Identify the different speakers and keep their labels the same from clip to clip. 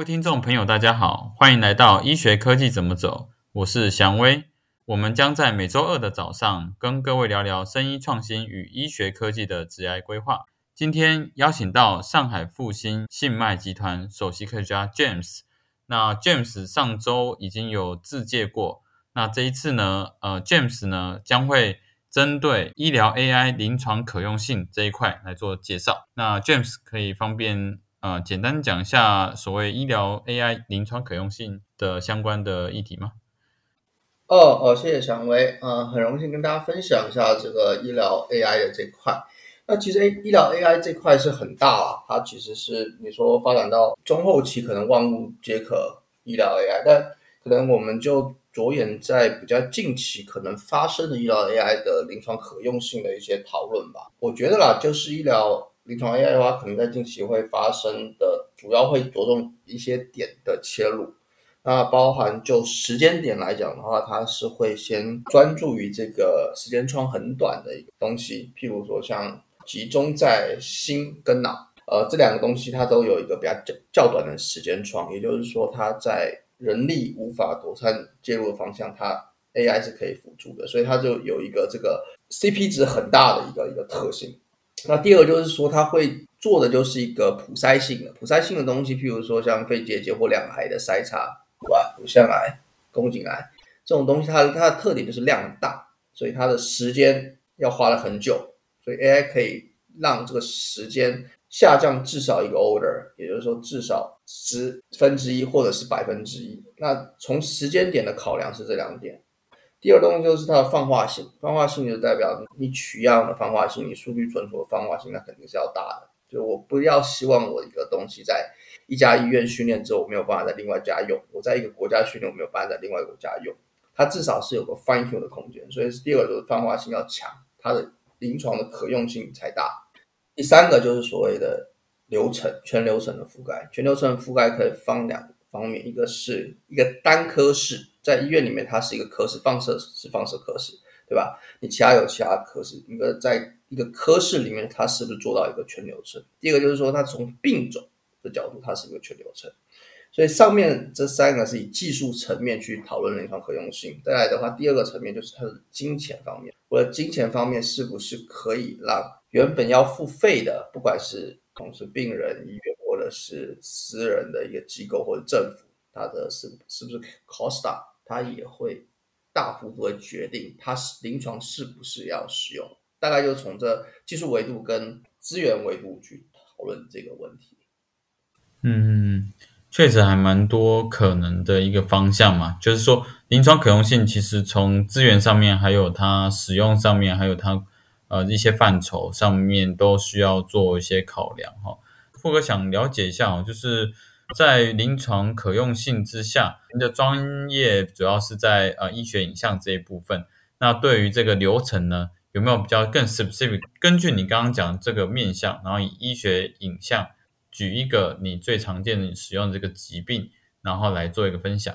Speaker 1: 各位听众朋友，大家好，欢迎来到医学科技怎么走，我是祥威。我们将在每周二的早上跟各位聊聊生医创新与医学科技的职业规划。今天邀请到上海复兴信脉集团首席科学家 James。那 James 上周已经有自介过，那这一次呢，呃，James 呢将会针对医疗 AI 临床可用性这一块来做介绍。那 James 可以方便呃简单讲一下所谓医疗 AI 临床可用性的相关的议题吗？
Speaker 2: 哦哦，谢谢祥威啊，很荣幸跟大家分享一下这个医疗 AI 的这块。那其实 A 医疗 AI 这块是很大啊，它其实是你说发展到中后期，可能万物皆可医疗 AI，但可能我们就着眼在比较近期可能发生的医疗 AI 的临床可用性的一些讨论吧。我觉得啦，就是医疗临床 AI 的话，可能在近期会发生的，主要会着重一些点的切入。那包含就时间点来讲的话，它是会先专注于这个时间窗很短的一个东西，譬如说像集中在心跟脑，呃，这两个东西它都有一个比较较较短的时间窗，也就是说它在人力无法妥善介入的方向，它 AI 是可以辅助的，所以它就有一个这个 CP 值很大的一个一个特性。那第二就是说，它会做的就是一个普筛性的普筛性的东西，譬如说像肺结节或两癌的筛查。对吧、乳腺癌、宫颈癌这种东西，它它的特点就是量大，所以它的时间要花了很久，所以 AI 可以让这个时间下降至少一个 order，也就是说至少十分之一或者是百分之一。那从时间点的考量是这两点。第二东西就是它的泛化性，泛化性就代表你取样的泛化性，你数据存储的泛化性，那肯定是要大的。就我不要希望我一个东西在。一家医院训练之后，我没有办法在另外一家用；我在一个国家训练，我没有办法在另外一个国家用。它至少是有个 fine tune 的空间，所以是第二个就是泛化性要强，它的临床的可用性才大。第三个就是所谓的流程，全流程的覆盖。全流程覆盖可以分两方面，一个是一个单科室，在医院里面它是一个科室，放射是放射科室，对吧？你其他有其他科室，一个在一个科室里面，它是不是做到一个全流程？第二个就是说，它从病种。的角度，它是一个全流程，所以上面这三个是以技术层面去讨论临床可用性。再来的话，第二个层面就是它的金钱方面，或者金钱方面是不是可以让原本要付费的，不管是同时病人、医院或者是私人的一个机构或者政府，它的是是不是 cost up？它也会大幅度的决定它是临床是不是要使用。大概就从这技术维度跟资源维度去讨论这个问题。
Speaker 1: 嗯，确实还蛮多可能的一个方向嘛，就是说临床可用性其实从资源上面，还有它使用上面，还有它呃一些范畴上面都需要做一些考量哈。富哥想了解一下哦，就是在临床可用性之下，您的专业主要是在呃医学影像这一部分，那对于这个流程呢，有没有比较更 specific？根据你刚刚讲这个面向，然后以医学影像。举一个你最常见的使用这个疾病，然后来做一个分享。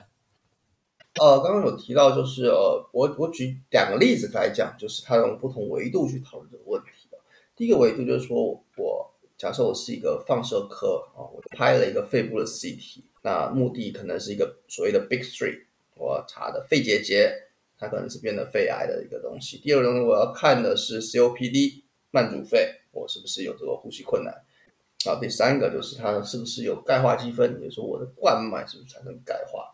Speaker 2: 呃，刚刚有提到，就是呃，我我举两个例子来讲，就是它用不同维度去讨论这个问题第一个维度就是说，我假设我是一个放射科啊，我拍了一个肺部的 CT，那目的可能是一个所谓的 Big Three，我查的肺结节，它可能是变得肺癌的一个东西。第二种我要看的是 COPD 慢阻肺，我是不是有这个呼吸困难？然后第三个就是它是不是有钙化积分，也就是说我的冠脉是不是产生钙化？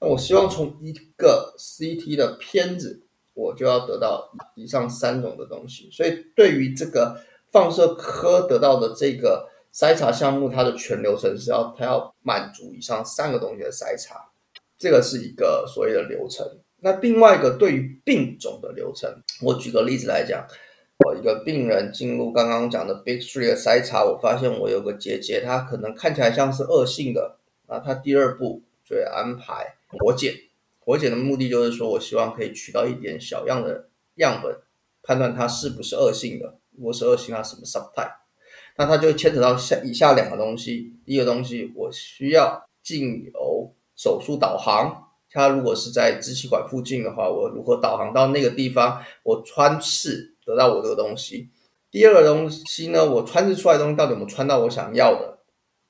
Speaker 2: 那我希望从一个 CT 的片子，我就要得到以上三种的东西。所以对于这个放射科得到的这个筛查项目，它的全流程是要它要满足以上三个东西的筛查，这个是一个所谓的流程。那另外一个对于病种的流程，我举个例子来讲。我一个病人进入刚刚讲的 Big Three 的筛查，我发现我有个结节，它可能看起来像是恶性的。那他第二步就会安排活检，活检的目的就是说我希望可以取到一点小样的样本，判断它是不是恶性的。如果是恶性，它什么 subtype？那它就牵扯到下以下两个东西。第一个东西，我需要进有手术导航，它如果是在支气管附近的话，我如何导航到那个地方？我穿刺。得到我这个东西，第二个东西呢，我穿刺出来的东西到底有没有穿到我想要的？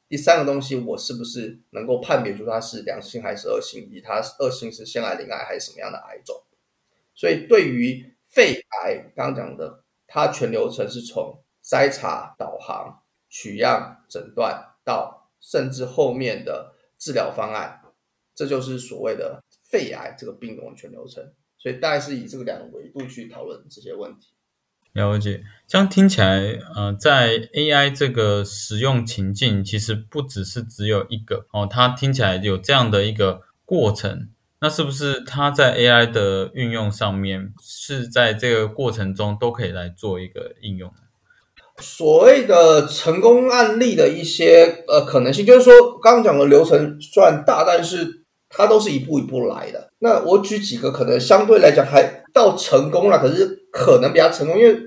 Speaker 2: 第三个东西，我是不是能够判别出它是良性还是恶性，以它恶性是腺癌、鳞癌还是什么样的癌种？所以对于肺癌，刚刚讲的，它全流程是从筛查、导航、取样、诊断到甚至后面的治疗方案，这就是所谓的肺癌这个病种的全流程。所以大概是以这个两个维度去讨论这些问题。
Speaker 1: 了解，这样听起来，呃，在 AI 这个使用情境，其实不只是只有一个哦，它听起来有这样的一个过程，那是不是它在 AI 的运用上面，是在这个过程中都可以来做一个应用？
Speaker 2: 所谓的成功案例的一些呃可能性，就是说刚刚讲的流程虽然大，但是它都是一步一步来的。那我举几个可能相对来讲还到成功了，可是可能比较成功，因为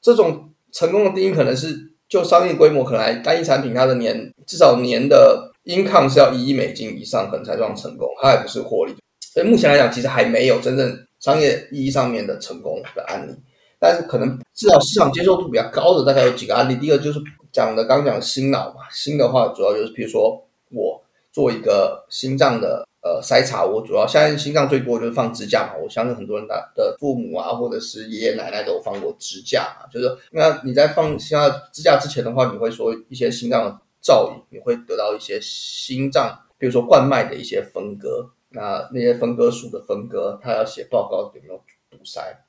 Speaker 2: 这种成功的定义可能是就商业规模，可能单一产品它的年至少年的 income 是要一亿美金以上，可能才算成功，它还不是获利。所以目前来讲，其实还没有真正商业意义上面的成功的案例，但是可能至少市场接受度比较高的，大概有几个案例。第一个就是讲的刚讲心脑嘛，心的话主要就是比如说我做一个心脏的。呃，筛查我主要现在心脏最多就是放支架嘛，我相信很多人的的父母啊，或者是爷爷奶奶都有放过支架啊。就是那你在放心脏支架之前的话，你会说一些心脏的噪音，你会得到一些心脏，比如说冠脉的一些分割，那那些分割数的分割，他要写报告有没有堵塞，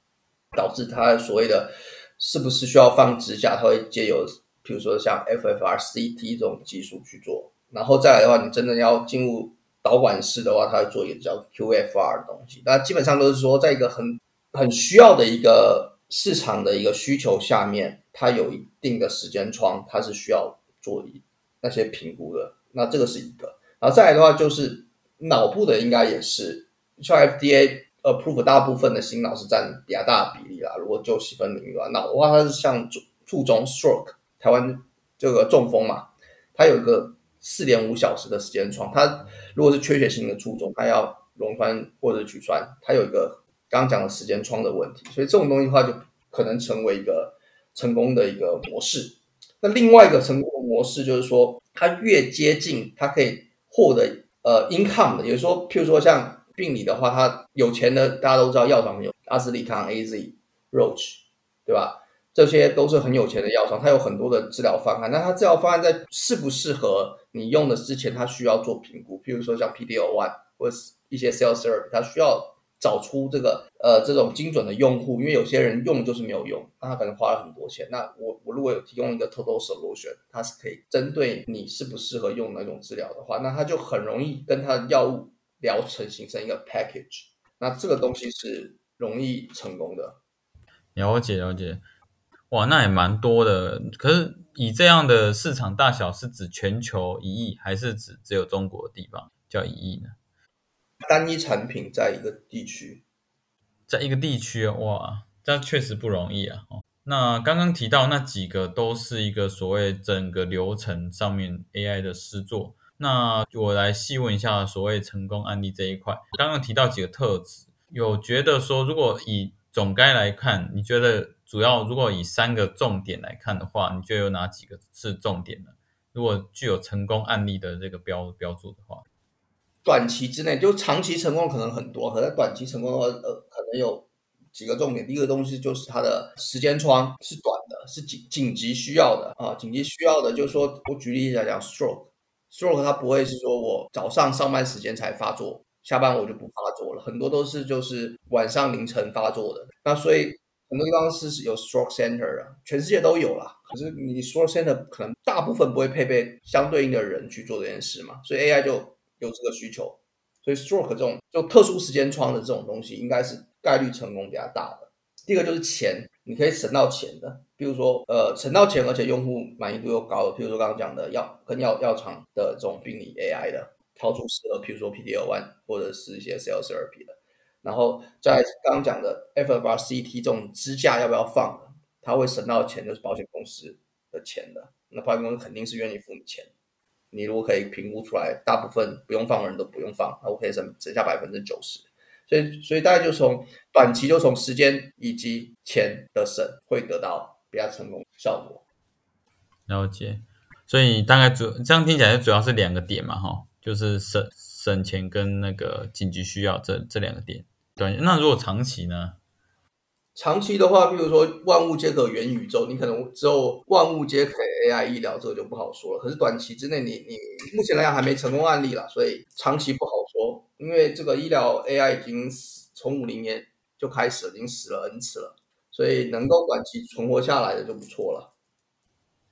Speaker 2: 导致他所谓的是不是需要放支架，他会借由比如说像 FFRCT 这种技术去做，然后再来的话，你真的要进入。导管式的话，它会做一个叫 QFR 的东西，那基本上都是说，在一个很很需要的一个市场的一个需求下面，它有一定的时间窗，它是需要做一那些评估的。那这个是一个，然后再来的话就是脑部的，应该也是像 FDA approve 大部分的心脑是占比较大的比例啦。如果就细分领域的话，脑的话它是像注注中 stroke，台湾这个中风嘛，它有一个。四点五小时的时间窗，它如果是缺血性的卒中，它要溶栓或者取栓，它有一个刚刚讲的时间窗的问题，所以这种东西的话，就可能成为一个成功的一个模式。那另外一个成功的模式就是说，它越接近，它可以获得呃 income 的，也就是说，譬如说像病理的话，他有钱的大家都知道，药厂有阿斯利康、A Z、Roach，对吧？这些都是很有钱的药厂，它有很多的治疗方案。那它治疗方案在适不适合你用的之前，它需要做评估。譬如说像 p d o one 或是一些 cell therapy，它需要找出这个呃这种精准的用户，因为有些人用就是没有用，那他可能花了很多钱。那我我如果有提供一个 total solution，它是可以针对你适不适合用哪种治疗的话，那它就很容易跟它的药物疗程形成一个 package。那这个东西是容易成功的。
Speaker 1: 了解了解。哇，那也蛮多的。可是以这样的市场大小，是指全球一亿，还是指只有中国的地方叫一亿呢？
Speaker 2: 单一产品在一个地区，
Speaker 1: 在一个地区，哇，这确实不容易啊。那刚刚提到那几个都是一个所谓整个流程上面 AI 的施作。那我来细问一下所谓成功案例这一块，刚刚提到几个特质，有觉得说，如果以总该来看，你觉得？主要如果以三个重点来看的话，你觉得有哪几个是重点呢？如果具有成功案例的这个标标注的话，
Speaker 2: 短期之内就长期成功可能很多，可是短期成功的话，呃，可能有几个重点。第一个东西就是它的时间窗是短的，是紧紧急需要的啊，紧急需要的，就是说我举例来讲，stroke，stroke 它不会是说我早上上班时间才发作，下班我就不发作了，很多都是就是晚上凌晨发作的，那所以。很多地方是有 stroke center 啊，全世界都有啦。可是你 stroke center 可能大部分不会配备相对应的人去做这件事嘛，所以 AI 就有这个需求。所以 stroke 这种就特殊时间窗的这种东西，应该是概率成功比较大的。第一个就是钱，你可以省到钱的，比如说呃省到钱，而且用户满意度又高的，比如说刚刚讲的药跟药药厂的这种病理 AI 的，超出适合，比如说 PDL one 或者是一些 cell therapy 的。然后在刚刚讲的 FFRCT 这种支架要不要放它会省到钱，就是保险公司的钱的。那保险公司肯定是愿意付你钱。你如果可以评估出来，大部分不用放的人都不用放，那我可以省省下百分之九十。所以，所以大概就从短期就从时间以及钱的省会得到比较成功效果。
Speaker 1: 了解。所以大概主这样听起来主要是两个点嘛，哈，就是省省钱跟那个紧急需要这这两个点。对，那如果长期呢？
Speaker 2: 长期的话，比如说万物皆可元宇宙，你可能只有万物皆可 AI 医疗，这个就不好说了。可是短期之内，你你目前来讲还没成功案例了，所以长期不好说。因为这个医疗 AI 已经从五零年就开始了，已经死了 N 次了，所以能够短期存活下来的就不错了。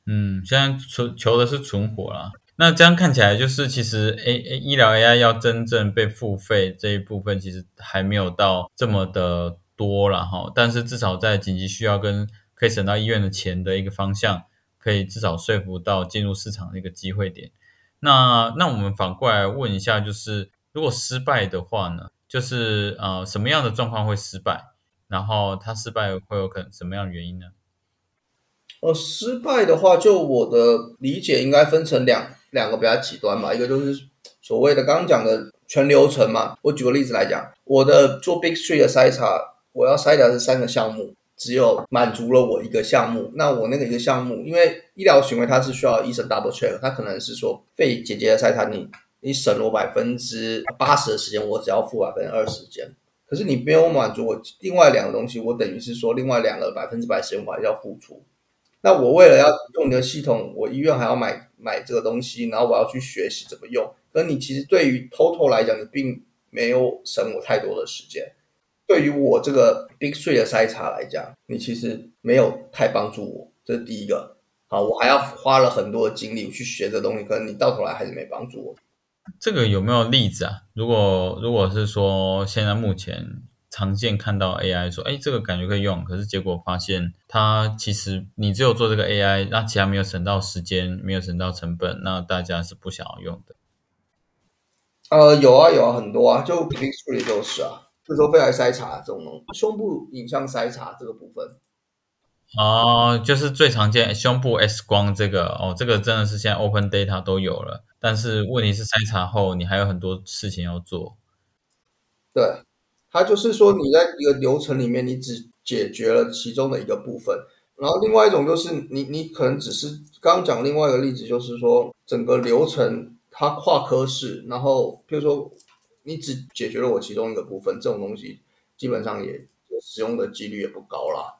Speaker 1: 嗯，现在求求的是存活啦。那这样看起来，就是其实 A A 医疗 AI 要真正被付费这一部分，其实还没有到这么的。多了哈，但是至少在紧急需要跟可以省到医院的钱的一个方向，可以至少说服到进入市场的一个机会点。那那我们反过来问一下，就是如果失败的话呢，就是呃什么样的状况会失败？然后它失败会有可能什么样的原因呢？
Speaker 2: 呃，失败的话，就我的理解，应该分成两两个比较极端吧，一个就是所谓的刚刚讲的全流程嘛。我举个例子来讲，我的做 Big Three 的筛查。我要筛查是三个项目，只有满足了我一个项目，那我那个一个项目，因为医疗行为它是需要医生 double check，它可能是说肺结节的筛查，你你省了我百分之八十的时间，我只要付百分之二十时间，可是你没有满足我另外两个东西，我等于是说另外两个百分之百时间我还要付出，那我为了要用你的系统，我医院还要买买这个东西，然后我要去学习怎么用，可你其实对于 total 来讲，你并没有省我太多的时间。对于我这个 Big Three 的筛查来讲，你其实没有太帮助我，这是第一个。好，我还要花了很多的精力去学这东西，可能你到头来还是没帮助我。
Speaker 1: 这个有没有例子啊？如果如果是说现在目前常见看到 AI 说，哎，这个感觉可以用，可是结果发现它其实你只有做这个 AI，那其他没有省到时间，没有省到成本，那大家是不想要用的。
Speaker 2: 呃，有啊有啊，很多啊，就 Big Three 就是啊。就说肺癌筛查这种胸部影像筛查这个部分，
Speaker 1: 哦，就是最常见胸部 X 光这个哦，这个真的是现在 Open Data 都有了，但是问题是筛查后你还有很多事情要做。
Speaker 2: 对，它就是说你在一个流程里面，你只解决了其中的一个部分，然后另外一种就是你你可能只是刚刚讲另外一个例子，就是说整个流程它跨科室，然后比如说。你只解决了我其中一个部分，这种东西基本上也使用的几率也不高啦。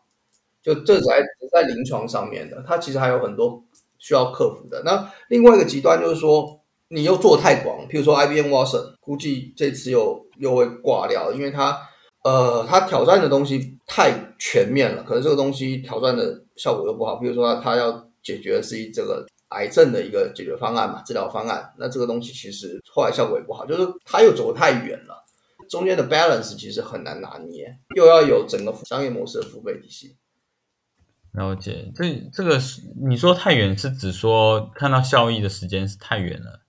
Speaker 2: 就这在在临床上面的，它其实还有很多需要克服的。那另外一个极端就是说，你又做太广，譬如说 IBM Watson，估计这次又又会挂掉，因为它呃，它挑战的东西太全面了，可能这个东西挑战的效果又不好。比如说，它要解决的是这个。癌症的一个解决方案嘛，治疗方案，那这个东西其实后来效果也不好，就是它又走得太远了，中间的 balance 其实很难拿捏，又要有整个商业模式的付费体系。
Speaker 1: 了解，这这个是你说太远，是指说看到效益的时间是太远了？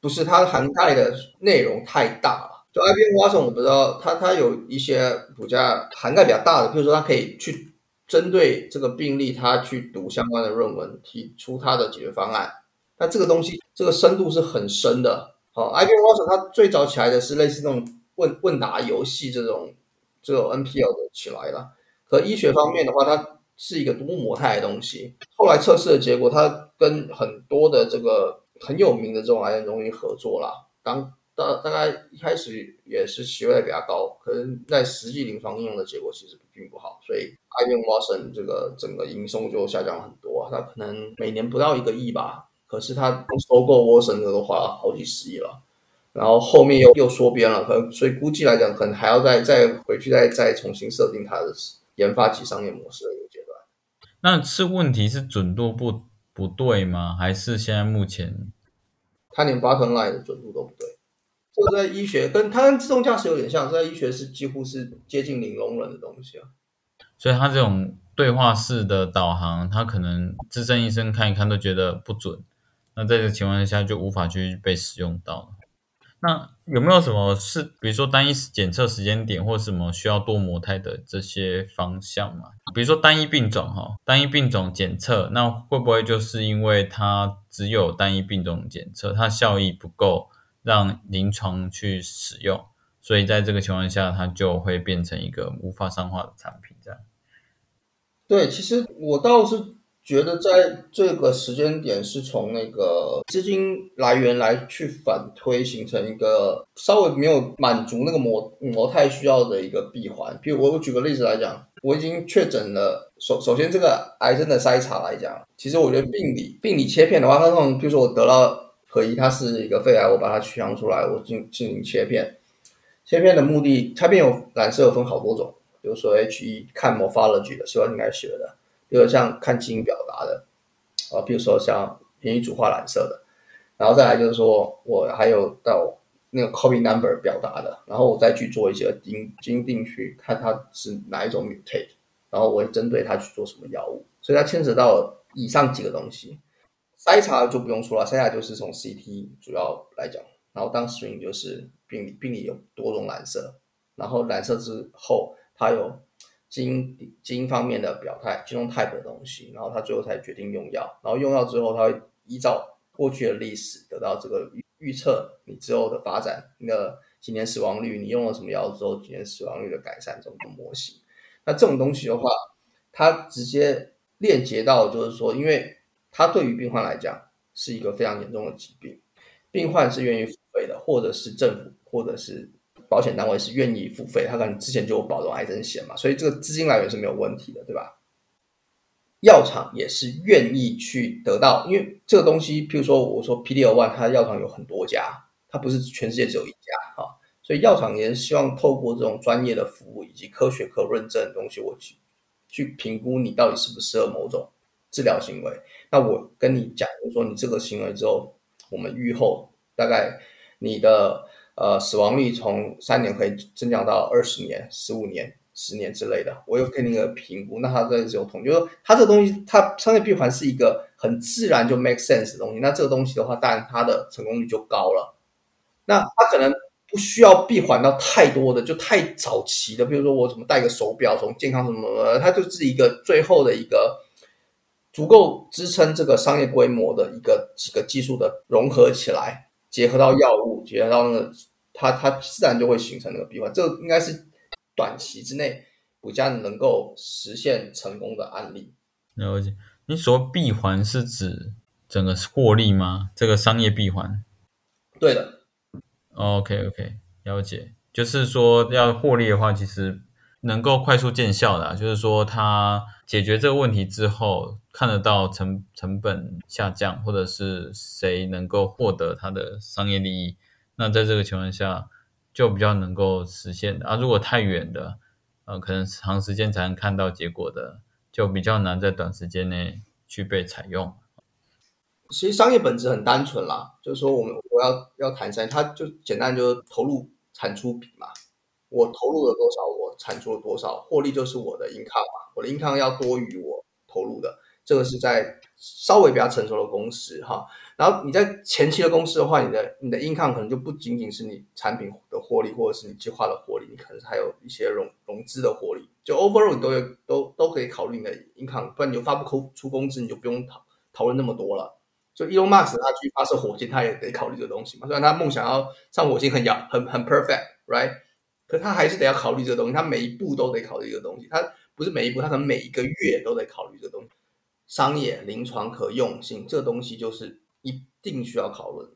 Speaker 2: 不是，它涵盖的内容太大了。就 IBM Watson，我不知道它它有一些股价涵盖比较大的，比如说它可以去。针对这个病例，他去读相关的论文，提出他的解决方案。那这个东西，这个深度是很深的。好，IBM Watson 它最早起来的是类似那种问问答游戏这种这种 NPL 的起来了。可医学方面的话，它是一个多模态的东西。后来测试的结果，它跟很多的这个很有名的这种癌症中心合作了。当大大概一开始也是期待比较高，可能在实际临床应用的结果其实并不好，所以 IBM Watson 这个整个营收就下降很多，它可能每年不到一个亿吧，可是它收购 Watson 都花了好几十亿了，然后后面又又缩编了，可能所以估计来讲，可能还要再再回去再再重新设定它的研发及商业模式的一个阶段。
Speaker 1: 那是问题是准度不不对吗？还是现在目前
Speaker 2: 它连 button line 的准度都不对？这个在医学跟它跟自动驾驶有点像，在医学是几乎是接近零容忍的东西啊。
Speaker 1: 所以它这种对话式的导航，它可能资深医生看一看都觉得不准，那在这情况下就无法去被使用到。那有没有什么是，比如说单一检测时间点或什么需要多模态的这些方向嘛？比如说单一病种哈，单一病种检测，那会不会就是因为它只有单一病种检测，它效益不够？让临床去使用，所以在这个情况下，它就会变成一个无法商化的产品。这样，
Speaker 2: 对，其实我倒是觉得在这个时间点是从那个资金来源来去反推，形成一个稍微没有满足那个模模态需要的一个闭环。比如我我举个例子来讲，我已经确诊了。首首先这个癌症的筛查来讲，其实我觉得病理病理切片的话，它这种比如说我得到可疑它是一个肺癌，我把它取样出来，我进进行切片。切片的目的，切片有染色分好多种，比如说 H E 看 morphology 的，希望应该学的。比如像看基因表达的，啊，比如说像免疫组化染色的，然后再来就是说我还有到那个 copy number 表达的，然后我再去做一些基因基因定序，看它是哪一种 mutate，然后我会针对它去做什么药物，所以它牵扯到以上几个东西。筛查就不用说了，筛查就是从 CT 主要来讲，然后当 screen 就是病理病理有多种染色，然后染色之后它有。基因基因方面的表态，基因 type 的东西，然后他最后才决定用药，然后用药之后，他会依照过去的历史得到这个预预测你之后的发展，那个几年死亡率，你用了什么药之后几年死亡率的改善这种模型。那这种东西的话，它直接链接到就是说，因为它对于病患来讲是一个非常严重的疾病，病患是愿意付费的，或者是政府，或者是。保险单位是愿意付费，他可能之前就有保这种癌症险嘛，所以这个资金来源是没有问题的，对吧？药厂也是愿意去得到，因为这个东西，譬如说我说 P D L One，它药厂有很多家，它不是全世界只有一家哈，所以药厂也是希望透过这种专业的服务以及科学可认证的东西，我去去评估你到底适不适合某种治疗行为。那我跟你讲，就是说你这个行为之后，我们预后大概你的。呃，死亡率从三年可以增长到二十年、十五年、十年之类的，我有给你一个评估。那它这是有统，就是它这个东西，它商业闭环是一个很自然就 make sense 的东西。那这个东西的话，当然它的成功率就高了。那它可能不需要闭环到太多的，就太早期的，比如说我怎么戴个手表，从健康什么，它就是一个最后的一个足够支撑这个商业规模的一个几个技术的融合起来，结合到药物，结合到那个。它它自然就会形成那个闭环，这个应该是短期之内比较能够实现成功的案例。
Speaker 1: 了解，你说闭环是指整个获利吗？这个商业闭环？
Speaker 2: 对的。
Speaker 1: OK OK，了解，就是说要获利的话，其实能够快速见效的，就是说它解决这个问题之后，看得到成成本下降，或者是谁能够获得它的商业利益。那在这个情况下，就比较能够实现的啊。如果太远的，呃，可能长时间才能看到结果的，就比较难在短时间内去被采用。
Speaker 2: 其实商业本质很单纯啦，就是说我们我要要谈生意，它就简单，就是投入产出比嘛。我投入了多少，我产出了多少，获利就是我的 income 嘛。我的 income 要多于我投入的，这个是在稍微比较成熟的公司哈。然后你在前期的公司的话，你的你的 income 可能就不仅仅是你产品的获利，或者是你计划的获利，你可能还有一些融融资的获利。就 overall 你都有都都可以考虑你的 income，不然你就发不出出工资，你就不用讨讨论那么多了。就 Elon Musk 他去发射火箭，他也得考虑这个东西嘛。虽然他梦想要上火星很遥很很 perfect，right？可他还是得要考虑这个东西，他每一步都得考虑这个东西。他不是每一步，他可能每一个月都得考虑这个东西。商业临床可用性这个东西就是。一定需要讨论，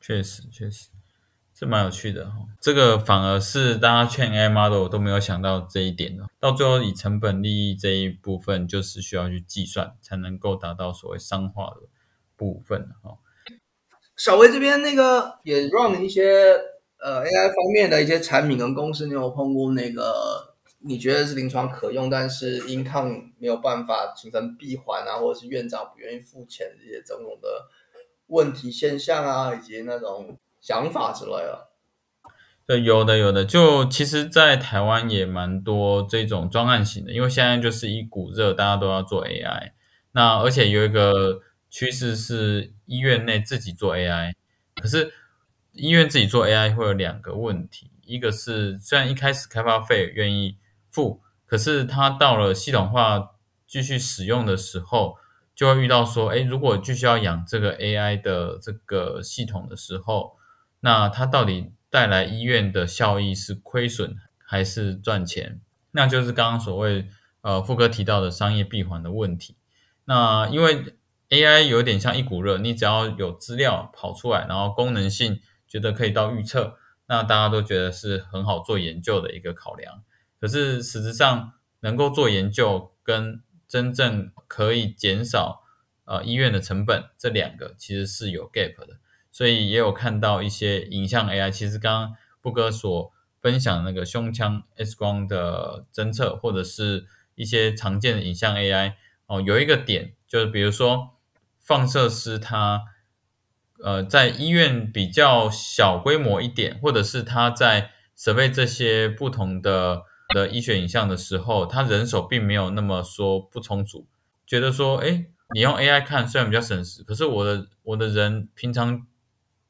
Speaker 1: 确实确实这蛮有趣的哈。这个反而是大家劝 AI model 都没有想到这一点的。到最后以成本利益这一部分，就是需要去计算，才能够达到所谓商化的部分哈。
Speaker 2: 小薇这边那个也 run 一些呃 AI 方面的一些产品跟公司，你有碰过那个？你觉得是临床可用，但是因抗没有办法形成闭环啊，或者是院长不愿意付钱这些种种的。问题现象啊，以及那种想法之类的。
Speaker 1: 对，有的有的，就其实，在台湾也蛮多这种专案型的，因为现在就是一股热，大家都要做 AI。那而且有一个趋势是医院内自己做 AI，可是医院自己做 AI 会有两个问题，一个是虽然一开始开发费愿意付，可是它到了系统化继续使用的时候。就会遇到说，哎，如果继续要养这个 AI 的这个系统的时候，那它到底带来医院的效益是亏损还是赚钱？那就是刚刚所谓呃富哥提到的商业闭环的问题。那因为 AI 有点像一股热，你只要有资料跑出来，然后功能性觉得可以到预测，那大家都觉得是很好做研究的一个考量。可是实质上能够做研究跟真正可以减少呃医院的成本，这两个其实是有 gap 的。所以也有看到一些影像 AI，其实刚刚布哥所分享那个胸腔 X 光的侦测，或者是一些常见的影像 AI 哦，有一个点就是比如说。放射师他，呃，在医院比较小规模一点，或者是他在设备这些不同的的医学影像的时候，他人手并没有那么说不充足，觉得说，哎，你用 AI 看虽然比较省时，可是我的我的人平常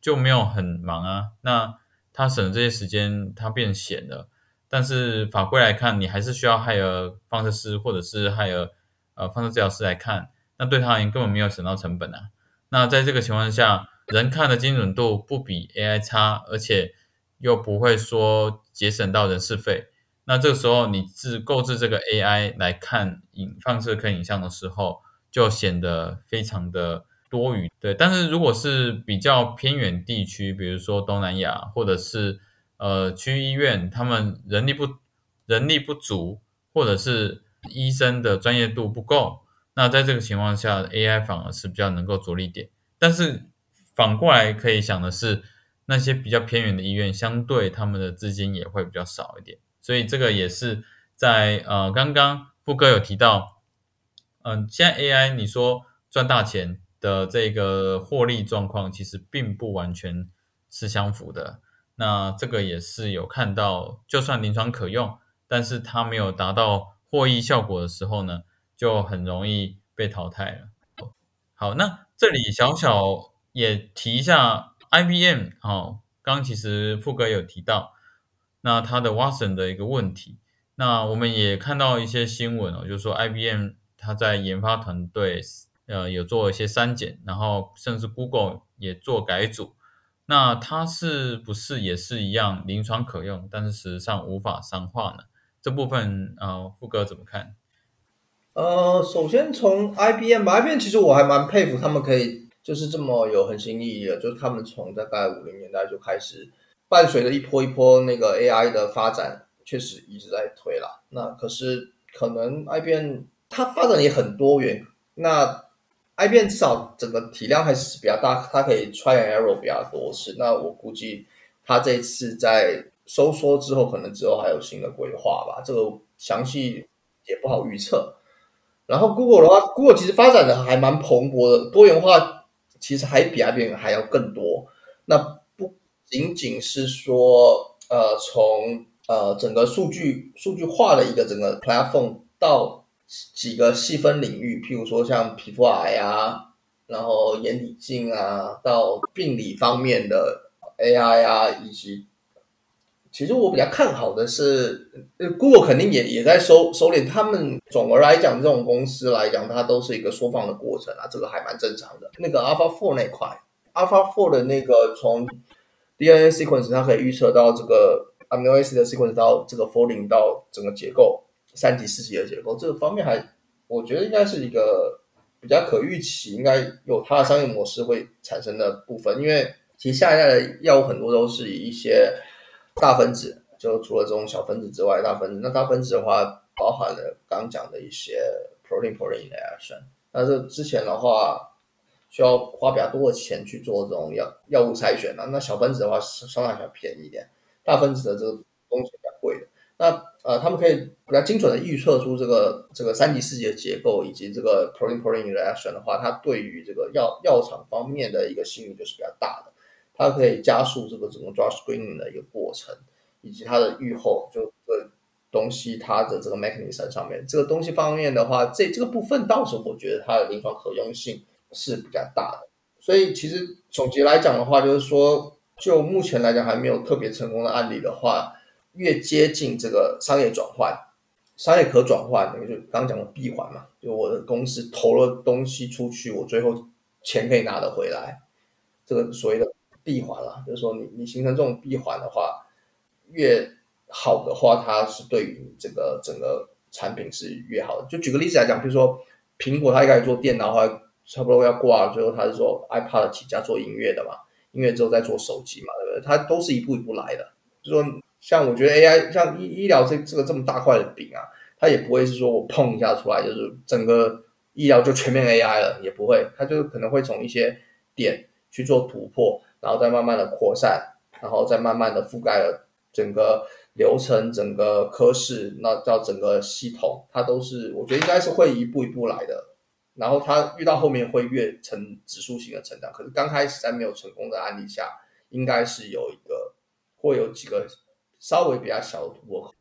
Speaker 1: 就没有很忙啊，那他省这些时间，他变闲了，但是法规来看，你还是需要害尔放射师或者是害尔呃放射治疗师来看。那对他而言根本没有省到成本啊。那在这个情况下，人看的精准度不比 AI 差，而且又不会说节省到人事费。那这个时候你制购置这个 AI 来看影放射科影像的时候，就显得非常的多余。对，但是如果是比较偏远地区，比如说东南亚或者是呃区医院，他们人力不人力不足，或者是医生的专业度不够。那在这个情况下，AI 反而是比较能够着力点。但是反过来可以想的是，那些比较偏远的医院，相对他们的资金也会比较少一点。所以这个也是在呃，刚刚富哥有提到，嗯，现在 AI 你说赚大钱的这个获利状况，其实并不完全是相符的。那这个也是有看到，就算临床可用，但是它没有达到获益效果的时候呢？就很容易被淘汰了。好，那这里小小也提一下 IBM。哦，刚其实富哥有提到，那它的 Watson 的一个问题。那我们也看到一些新闻哦，就是说 IBM 它在研发团队呃有做一些删减，然后甚至 Google 也做改组。那它是不是也是一样临床可用，但是实际上无法商化呢？这部分啊，富哥怎么看？
Speaker 2: 呃，首先从 IBM 吧，IBM 其实我还蛮佩服他们可以就是这么有恒心毅力的，就是他们从大概五零年代就开始，伴随着一波一波那个 AI 的发展，确实一直在推了。那可是可能 IBM 它发展也很多元，那 IBM 至少整个体量还是比较大，它可以 try and error 比较多次。那我估计它这次在收缩之后，可能之后还有新的规划吧，这个详细也不好预测。然后 Google 的话，Google 其实发展的还蛮蓬勃的，多元化其实还比 IBM 还要更多。那仅仅是说，呃，从呃整个数据数据化的一个整个 platform 到几个细分领域，譬如说像皮肤癌啊，然后眼底镜啊，到病理方面的 AI 啊，以及。其实我比较看好的是呃，Google 肯定也也在收收敛。他们总而来讲，这种公司来讲，它都是一个缩放的过程啊，这个还蛮正常的。那个 Alpha Four 那块，Alpha Four 的那个从 DNA sequence 它可以预测到这个 mRNA 的 sequence 到这个 folding 到整个结构三级四级的结构，这个方面还我觉得应该是一个比较可预期，应该有它的商业模式会产生的部分。因为其实下一代的药物很多都是以一些大分子就除了这种小分子之外，大分子那大分子的话，包含了刚讲的一些 protein-protein interaction。那这之前的话，需要花比较多的钱去做这种药药物筛选啊。那小分子的话，相对比较便宜一点。大分子的这个东西比较贵的。那呃，他们可以比较精准的预测出这个这个三级、四级的结构，以及这个 protein-protein interaction 的话，它对于这个药药厂方面的一个吸引力就是比较大的。它可以加速这个整个 drug screening 的一个过程，以及它的预后，就这东西它的这个 mechanism 上面，这个东西方面的话，这这个部分倒是我觉得它的临床可用性是比较大的。所以其实总结来讲的话，就是说，就目前来讲还没有特别成功的案例的话，越接近这个商业转换、商业可转换，就刚刚讲的闭环嘛，就我的公司投了东西出去，我最后钱可以拿得回来，这个所谓的。闭环了，就是说你你形成这种闭环的话，越好的话，它是对于这个整个产品是越好的。就举个例子来讲，比如说苹果它一开始做电脑，后来差不多要挂了，最后他是做 iPad 起家做音乐的嘛，音乐之后再做手机嘛，对不对？它都是一步一步来的。就说像我觉得 AI 像医医疗这这个这么大块的饼啊，它也不会是说我碰一下出来就是整个医疗就全面 AI 了，也不会，它就可能会从一些点去做突破，然后再慢慢的扩散，然后再慢慢的覆盖了整个流程、整个科室，那到整个系统，它都是我觉得应该是会一步一步来的。然后它遇到后面会越成指数型的成长，可是刚开始在没有成功的案例下，应该是有一个会有几个稍微比较小的突破。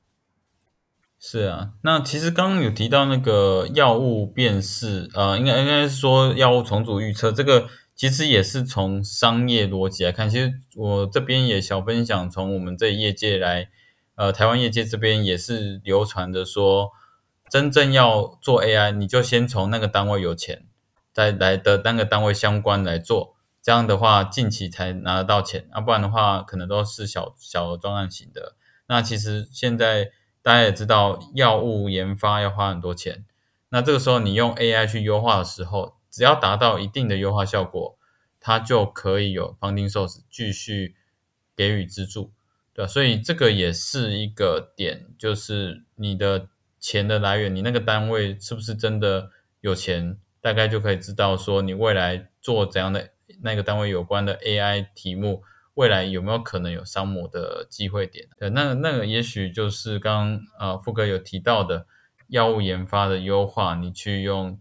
Speaker 1: 是啊，那其实刚刚有提到那个药物辨识，呃，应该应该说药物重组预测，这个其实也是从商业逻辑来看。其实我这边也小分享，从我们这业界来，呃，台湾业界这边也是流传的说，真正要做 AI，你就先从那个单位有钱，再来的那个单位相关来做，这样的话近期才拿得到钱，啊，不然的话可能都是小小专案型的。那其实现在。大家也知道，药物研发要花很多钱。那这个时候，你用 AI 去优化的时候，只要达到一定的优化效果，它就可以有 funding source 继续给予资助，对所以这个也是一个点，就是你的钱的来源，你那个单位是不是真的有钱，大概就可以知道说你未来做怎样的那个单位有关的 AI 题目。未来有没有可能有商模的机会点？对，那那个也许就是刚呃富哥有提到的药物研发的优化，你去用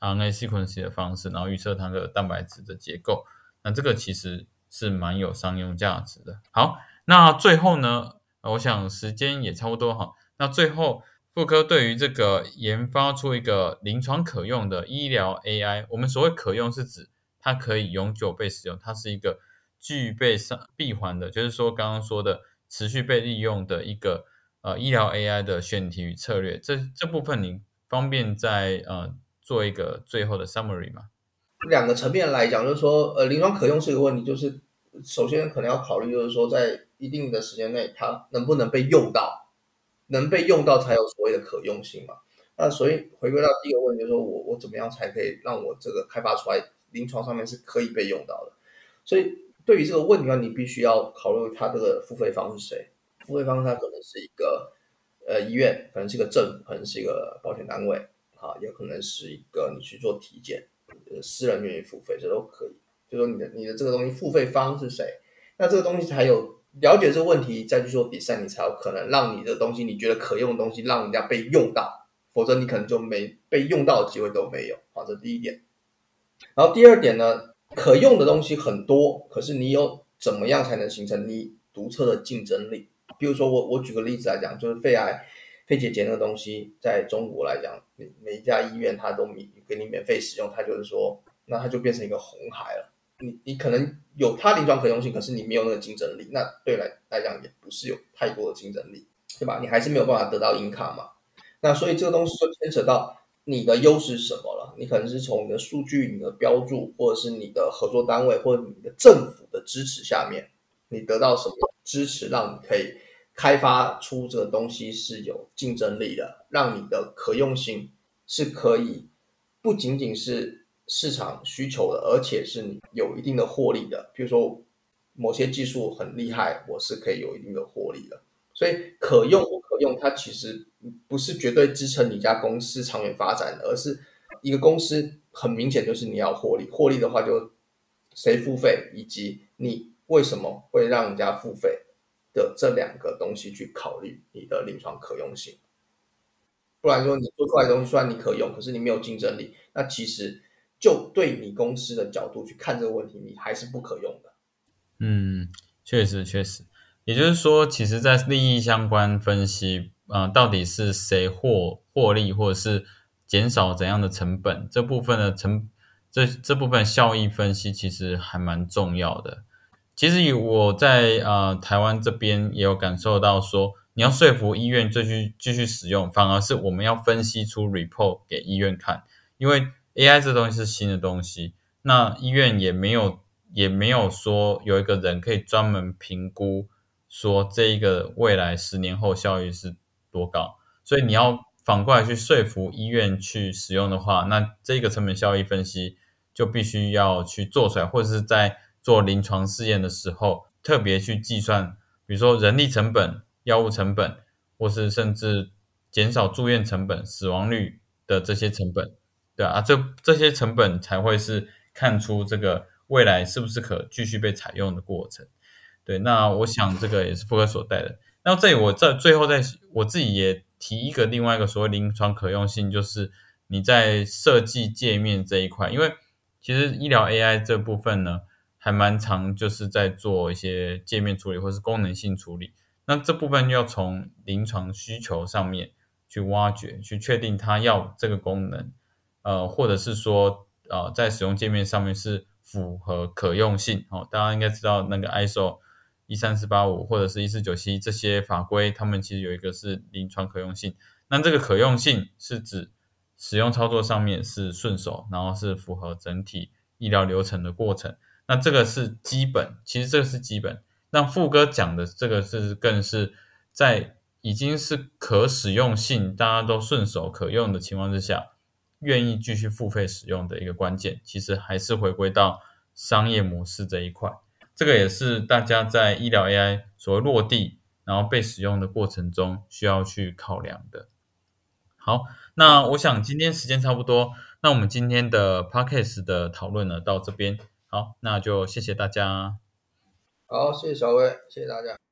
Speaker 1: RNA sequence 的方式，然后预测它的蛋白质的结构，那这个其实是蛮有商用价值的。好，那最后呢，我想时间也差不多哈。那最后妇科对于这个研发出一个临床可用的医疗 AI，我们所谓可用是指它可以永久被使用，它是一个。具备上闭环的，就是说刚刚说的持续被利用的一个呃医疗 AI 的选题与策略，这这部分你方便在呃做一个最后的 summary 吗？
Speaker 2: 两个层面来讲，就是说呃临床可用是一个问题，就是首先可能要考虑，就是说在一定的时间内它能不能被用到，能被用到才有所谓的可用性嘛。那所以回归到第一个问题，就是说我我怎么样才可以让我这个开发出来临床上面是可以被用到的，所以。对于这个问题话，你必须要考虑它这个付费方是谁。付费方它可能是一个呃医院，可能是一个政府，可能是一个保险单位，啊，也可能是一个你去做体检，呃，私人愿意付费，这都可以。就说你的你的这个东西付费方是谁，那这个东西才有了解这个问题，再去做比赛，你才有可能让你的东西你觉得可用的东西让人家被用到，否则你可能就没被用到的机会都没有。好，这第一点。然后第二点呢？可用的东西很多，可是你有怎么样才能形成你独特的竞争力？比如说我我举个例子来讲，就是肺癌、肺结节那个东西，在中国来讲，每每一家医院它都免给你免费使用，它就是说，那它就变成一个红海了。你你可能有它临床可用性，可是你没有那个竞争力，那对来来讲也不是有太多的竞争力，对吧？你还是没有办法得到银卡嘛。那所以这个东西就牵扯到。你的优势是什么了？你可能是从你的数据、你的标注，或者是你的合作单位，或者你的政府的支持下面，你得到什么支持，让你可以开发出这个东西是有竞争力的，让你的可用性是可以不仅仅是市场需求的，而且是你有一定的获利的。比如说某些技术很厉害，我是可以有一定的获利的。所以可用不可用，它其实不是绝对支撑你家公司长远发展的，而是一个公司很明显就是你要获利，获利的话就谁付费，以及你为什么会让人家付费的这两个东西去考虑你的临床可用性。不然说你做出来的东西虽然你可用，可是你没有竞争力，那其实就对你公司的角度去看这个问题，你还是不可用的。
Speaker 1: 嗯，确实确实。也就是说，其实，在利益相关分析，啊，到底是谁获获利，或者是减少怎样的成本，这部分的成这这部分效益分析，其实还蛮重要的。其实，我在呃台湾这边也有感受到，说你要说服医院继续继续使用，反而是我们要分析出 report 给医院看，因为 AI 这东西是新的东西，那医院也没有也没有说有一个人可以专门评估。说这一个未来十年后效益是多高，所以你要反过来去说服医院去使用的话，那这个成本效益分析就必须要去做出来，或者是在做临床试验的时候特别去计算，比如说人力成本、药物成本，或是甚至减少住院成本、死亡率的这些成本，对啊，这这些成本才会是看出这个未来是不是可继续被采用的过程。对，那我想这个也是不可所带的。那这里我在最后再我自己也提一个另外一个所谓临床可用性，就是你在设计界面这一块，因为其实医疗 AI 这部分呢，还蛮常就是在做一些界面处理或是功能性处理。那这部分要从临床需求上面去挖掘，去确定它要这个功能，呃，或者是说呃在使用界面上面是符合可用性哦。大家应该知道那个 ISO。一三四八五或者是一四九七这些法规，他们其实有一个是临床可用性。那这个可用性是指使用操作上面是顺手，然后是符合整体医疗流程的过程。那这个是基本，其实这个是基本。那副哥讲的这个是更是在已经是可使用性，大家都顺手可用的情况之下，愿意继续付费使用的一个关键，其实还是回归到商业模式这一块。这个也是大家在医疗 AI 所谓落地，然后被使用的过程中需要去考量的。好，那我想今天时间差不多，那我们今天的 Podcast 的讨论呢到这边，好，那就谢谢大家。
Speaker 2: 好，谢谢小薇，谢谢大家。